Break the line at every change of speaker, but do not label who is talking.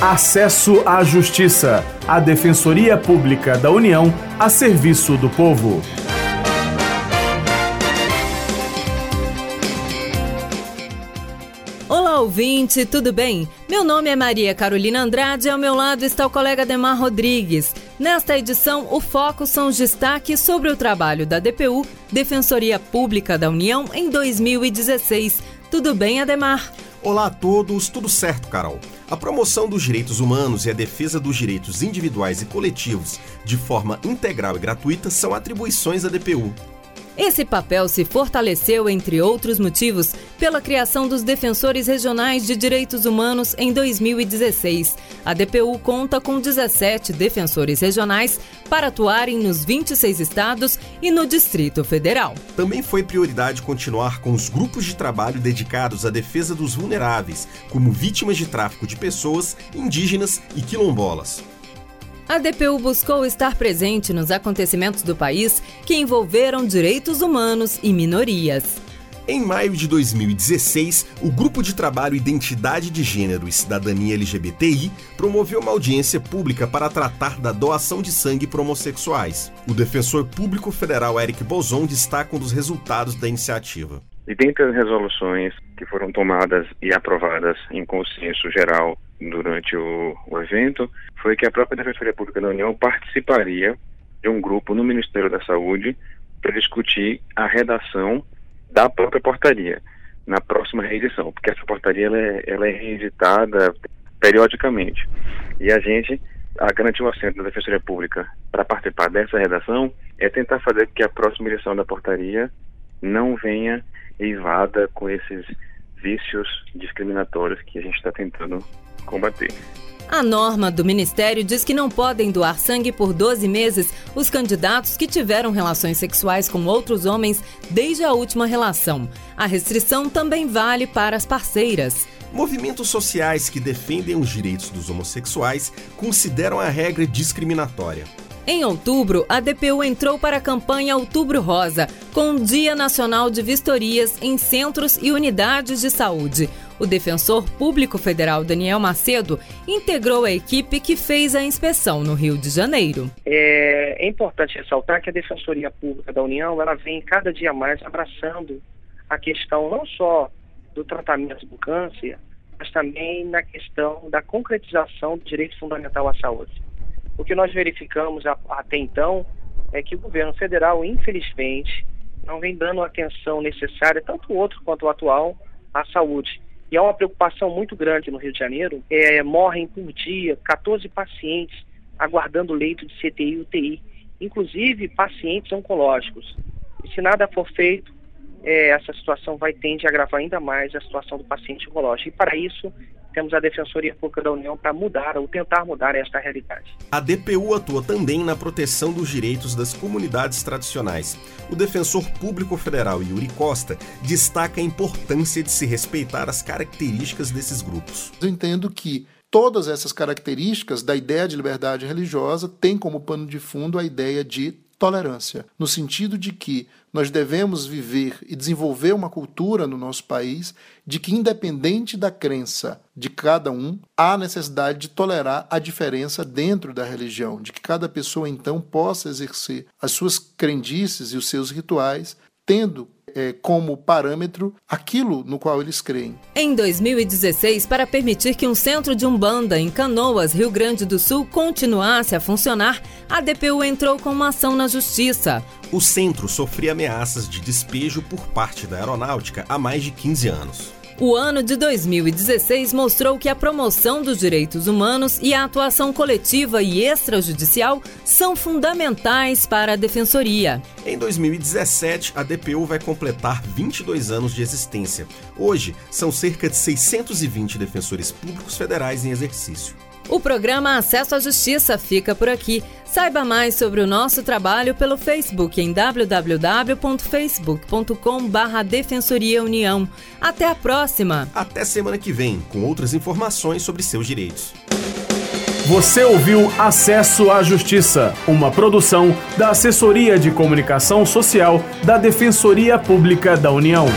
Acesso à Justiça, a Defensoria Pública da União a serviço do povo.
Olá, ouvinte, tudo bem? Meu nome é Maria Carolina Andrade e ao meu lado está o colega Demar Rodrigues. Nesta edição, o foco são os destaques sobre o trabalho da DPU, Defensoria Pública da União, em 2016. Tudo bem, Ademar?
Olá a todos, tudo certo, Carol? A promoção dos direitos humanos e a defesa dos direitos individuais e coletivos de forma integral e gratuita são atribuições da DPU.
Esse papel se fortaleceu, entre outros motivos, pela criação dos Defensores Regionais de Direitos Humanos em 2016. A DPU conta com 17 defensores regionais para atuarem nos 26 estados e no Distrito Federal.
Também foi prioridade continuar com os grupos de trabalho dedicados à defesa dos vulneráveis, como vítimas de tráfico de pessoas, indígenas e quilombolas.
A DPU buscou estar presente nos acontecimentos do país que envolveram direitos humanos e minorias.
Em maio de 2016, o Grupo de Trabalho Identidade de Gênero e Cidadania LGBTI promoveu uma audiência pública para tratar da doação de sangue para homossexuais. O defensor público federal Eric Bozon destaca um dos resultados da iniciativa.
E dentre as resoluções que foram tomadas e aprovadas em consenso geral durante o, o evento, foi que a própria Defensoria Pública da União participaria de um grupo no Ministério da Saúde para discutir a redação da própria portaria na próxima reedição, porque essa portaria ela é, ela é reeditada periodicamente. E a gente a garantir o assento da Defensoria Pública para participar dessa redação é tentar fazer que a próxima edição da portaria não venha eivada com esses vícios discriminatórios que a gente está tentando combater.
A norma do Ministério diz que não podem doar sangue por 12 meses os candidatos que tiveram relações sexuais com outros homens desde a última relação. A restrição também vale para as parceiras.
Movimentos sociais que defendem os direitos dos homossexuais consideram a regra discriminatória.
Em outubro, a DPU entrou para a campanha Outubro Rosa, com o Dia Nacional de Vistorias em centros e unidades de saúde. O defensor público federal Daniel Macedo integrou a equipe que fez a inspeção no Rio de Janeiro.
É, é importante ressaltar que a Defensoria Pública da União ela vem cada dia mais abraçando a questão não só do tratamento do câncer, mas também na questão da concretização do direito fundamental à saúde. O que nós verificamos até então é que o governo federal, infelizmente, não vem dando a atenção necessária, tanto o outro quanto o atual, à saúde. E há uma preocupação muito grande no Rio de Janeiro. É, morrem por dia 14 pacientes aguardando leito de CTI e UTI, inclusive pacientes oncológicos. E se nada for feito, é, essa situação vai tender a agravar ainda mais a situação do paciente oncológico. E para isso, temos a Defensoria Pública da União para mudar ou tentar mudar esta realidade.
A DPU atua também na proteção dos direitos das comunidades tradicionais. O defensor público federal Yuri Costa destaca a importância de se respeitar as características desses grupos.
Eu entendo que todas essas características da ideia de liberdade religiosa têm como pano de fundo a ideia de tolerância, no sentido de que nós devemos viver e desenvolver uma cultura no nosso país de que, independente da crença de cada um, há necessidade de tolerar a diferença dentro da religião, de que cada pessoa então possa exercer as suas crendices e os seus rituais, tendo é, como parâmetro aquilo no qual eles creem.
Em 2016, para permitir que um centro de Umbanda em Canoas, Rio Grande do Sul, continuasse a funcionar, a DPU entrou com uma ação na justiça.
O centro sofria ameaças de despejo por parte da aeronáutica há mais de 15 anos.
O ano de 2016 mostrou que a promoção dos direitos humanos e a atuação coletiva e extrajudicial são fundamentais para a defensoria.
Em 2017, a DPU vai completar 22 anos de existência. Hoje, são cerca de 620 defensores públicos federais em exercício.
O programa Acesso à Justiça fica por aqui. Saiba mais sobre o nosso trabalho pelo Facebook em www.facebook.com/barra Defensoria União. Até a próxima.
Até semana que vem com outras informações sobre seus direitos.
Você ouviu Acesso à Justiça, uma produção da Assessoria de Comunicação Social da Defensoria Pública da União.